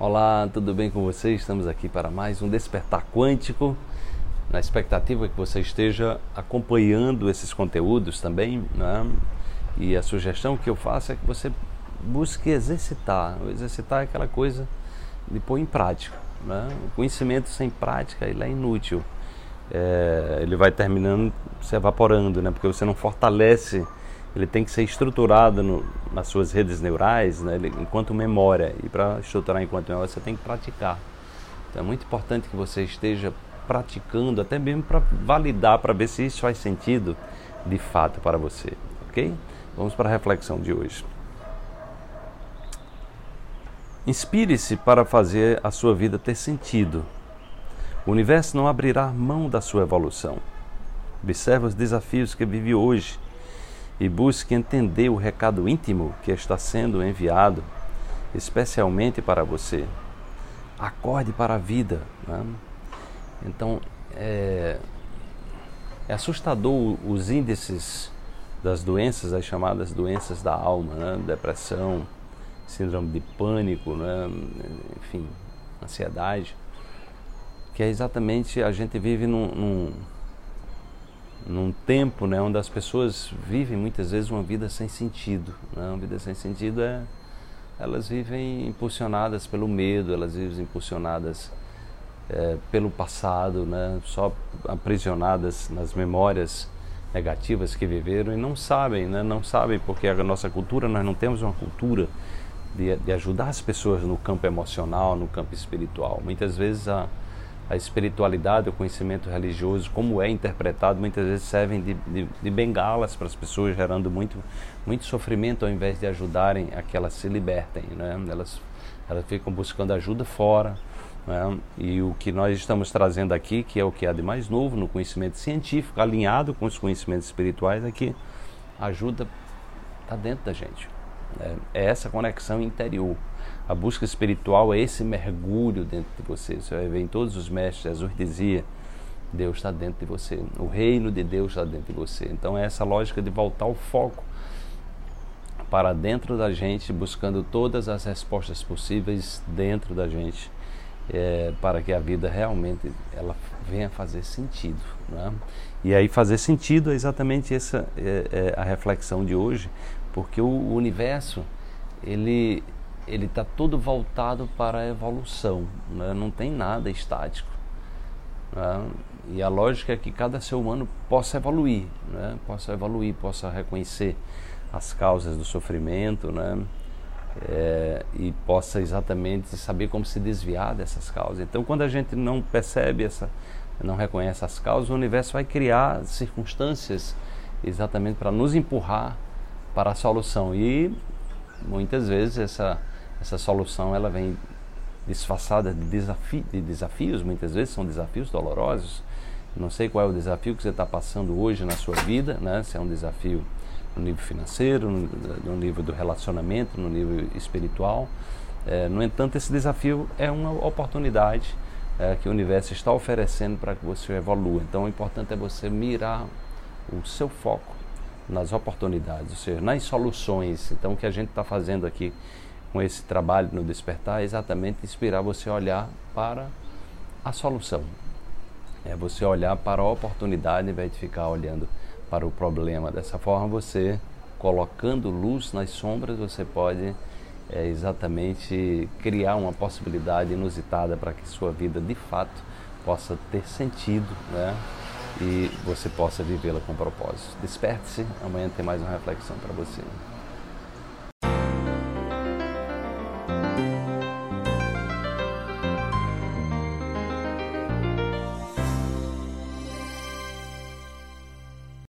Olá, tudo bem com você? Estamos aqui para mais um Despertar Quântico, na expectativa que você esteja acompanhando esses conteúdos também, né? E a sugestão que eu faço é que você busque exercitar. O exercitar é aquela coisa de pôr em prática. Né? O conhecimento sem prática ele é inútil. É, ele vai terminando se evaporando, né? Porque você não fortalece ele tem que ser estruturado no, nas suas redes neurais, né, ele, enquanto memória. E para estruturar enquanto memória, você tem que praticar. Então é muito importante que você esteja praticando, até mesmo para validar, para ver se isso faz sentido de fato para você. Ok? Vamos para a reflexão de hoje. Inspire-se para fazer a sua vida ter sentido. O universo não abrirá mão da sua evolução. Observe os desafios que vive hoje e busque entender o recado íntimo que está sendo enviado, especialmente para você. Acorde para a vida. Né? Então, é, é, assustador os índices das doenças, as chamadas doenças da alma, né? depressão, síndrome de pânico, né? enfim, ansiedade, que é exatamente a gente vive num, num num tempo né, onde as pessoas vivem muitas vezes uma vida sem sentido. Né? Uma vida sem sentido é. Elas vivem impulsionadas pelo medo, elas vivem impulsionadas é, pelo passado, né? só aprisionadas nas memórias negativas que viveram e não sabem, né? não sabem porque a nossa cultura, nós não temos uma cultura de, de ajudar as pessoas no campo emocional, no campo espiritual. Muitas vezes a a espiritualidade, o conhecimento religioso, como é interpretado, muitas vezes servem de, de, de, bengalas para as pessoas, gerando muito, muito sofrimento ao invés de ajudarem a que elas se libertem. Né? Elas, elas ficam buscando ajuda fora. Né? E o que nós estamos trazendo aqui, que é o que há de mais novo no conhecimento científico, alinhado com os conhecimentos espirituais, é que ajuda está dentro da gente. É, é essa conexão interior. A busca espiritual é esse mergulho dentro de você. Você vai ver em todos os mestres, Jesus dizia, Deus está dentro de você. O reino de Deus está dentro de você. Então é essa lógica de voltar o foco para dentro da gente, buscando todas as respostas possíveis dentro da gente, é, para que a vida realmente ela venha fazer sentido. Né? E aí fazer sentido é exatamente essa é, é a reflexão de hoje, porque o universo ele ele está todo voltado para a evolução, né? não tem nada estático. Né? E a lógica é que cada ser humano possa evoluir, né? possa evoluir, possa reconhecer as causas do sofrimento, né? É, e possa exatamente saber como se desviar dessas causas. Então, quando a gente não percebe essa, não reconhece as causas, o universo vai criar circunstâncias exatamente para nos empurrar para a solução. E muitas vezes essa essa solução ela vem disfarçada de, desafi de desafios, muitas vezes são desafios dolorosos. Não sei qual é o desafio que você está passando hoje na sua vida, né? se é um desafio no nível financeiro, no, no nível do relacionamento, no nível espiritual. É, no entanto, esse desafio é uma oportunidade é, que o universo está oferecendo para que você evolua. Então, o importante é você mirar o seu foco nas oportunidades, ou seja, nas soluções. Então, o que a gente está fazendo aqui com esse trabalho no despertar é exatamente inspirar você a olhar para a solução. É você olhar para a oportunidade em vez de ficar olhando para o problema. Dessa forma, você colocando luz nas sombras, você pode é, exatamente criar uma possibilidade inusitada para que sua vida de fato possa ter sentido, né? E você possa vivê-la com propósito. Desperte-se, amanhã tem mais uma reflexão para você.